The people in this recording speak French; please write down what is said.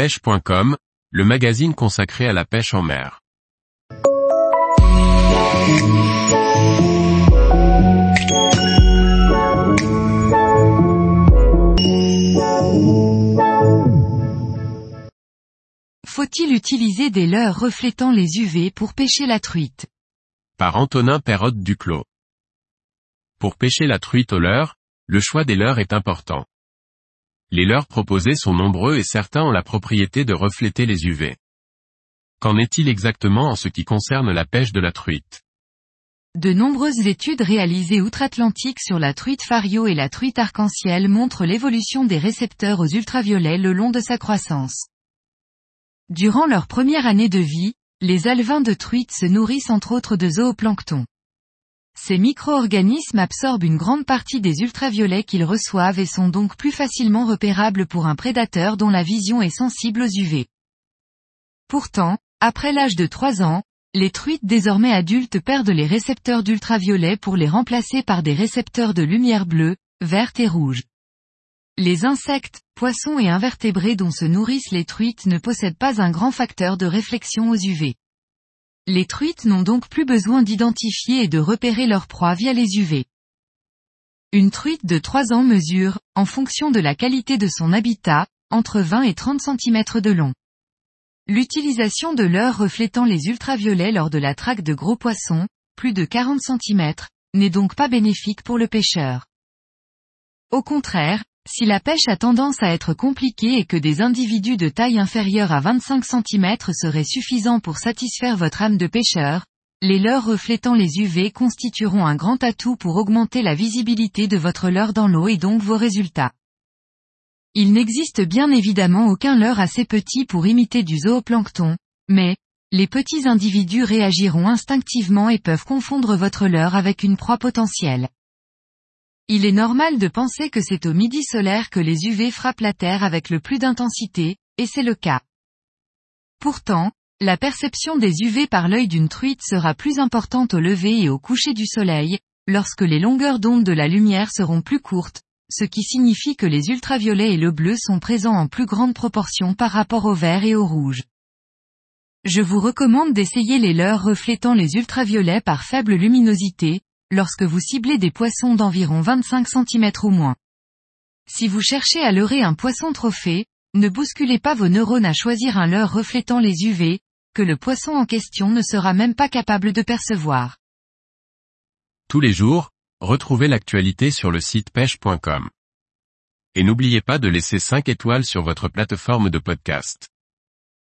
pêche.com, le magazine consacré à la pêche en mer. Faut-il utiliser des leurres reflétant les UV pour pêcher la truite? Par Antonin Perrotte Duclos. Pour pêcher la truite au leurre, le choix des leurres est important. Les leurres proposés sont nombreux et certains ont la propriété de refléter les UV. Qu'en est-il exactement en ce qui concerne la pêche de la truite? De nombreuses études réalisées outre-Atlantique sur la truite fario et la truite arc-en-ciel montrent l'évolution des récepteurs aux ultraviolets le long de sa croissance. Durant leur première année de vie, les alevins de truite se nourrissent entre autres de zooplancton. Ces micro-organismes absorbent une grande partie des ultraviolets qu'ils reçoivent et sont donc plus facilement repérables pour un prédateur dont la vision est sensible aux UV. Pourtant, après l'âge de 3 ans, les truites désormais adultes perdent les récepteurs d'ultraviolets pour les remplacer par des récepteurs de lumière bleue, verte et rouge. Les insectes, poissons et invertébrés dont se nourrissent les truites ne possèdent pas un grand facteur de réflexion aux UV. Les truites n'ont donc plus besoin d'identifier et de repérer leur proie via les UV. Une truite de 3 ans mesure, en fonction de la qualité de son habitat, entre 20 et 30 cm de long. L'utilisation de leurres reflétant les ultraviolets lors de la traque de gros poissons, plus de 40 cm, n'est donc pas bénéfique pour le pêcheur. Au contraire, si la pêche a tendance à être compliquée et que des individus de taille inférieure à 25 cm seraient suffisants pour satisfaire votre âme de pêcheur, les leurres reflétant les UV constitueront un grand atout pour augmenter la visibilité de votre leurre dans l'eau et donc vos résultats. Il n'existe bien évidemment aucun leurre assez petit pour imiter du zooplancton, mais, les petits individus réagiront instinctivement et peuvent confondre votre leurre avec une proie potentielle. Il est normal de penser que c'est au midi solaire que les UV frappent la Terre avec le plus d'intensité, et c'est le cas. Pourtant, la perception des UV par l'œil d'une truite sera plus importante au lever et au coucher du soleil, lorsque les longueurs d'onde de la lumière seront plus courtes, ce qui signifie que les ultraviolets et le bleu sont présents en plus grande proportion par rapport au vert et au rouge. Je vous recommande d'essayer les leurres reflétant les ultraviolets par faible luminosité, lorsque vous ciblez des poissons d'environ 25 cm ou moins. Si vous cherchez à leurrer un poisson trophée, ne bousculez pas vos neurones à choisir un leurre reflétant les UV, que le poisson en question ne sera même pas capable de percevoir. Tous les jours, retrouvez l'actualité sur le site pêche.com. Et n'oubliez pas de laisser 5 étoiles sur votre plateforme de podcast.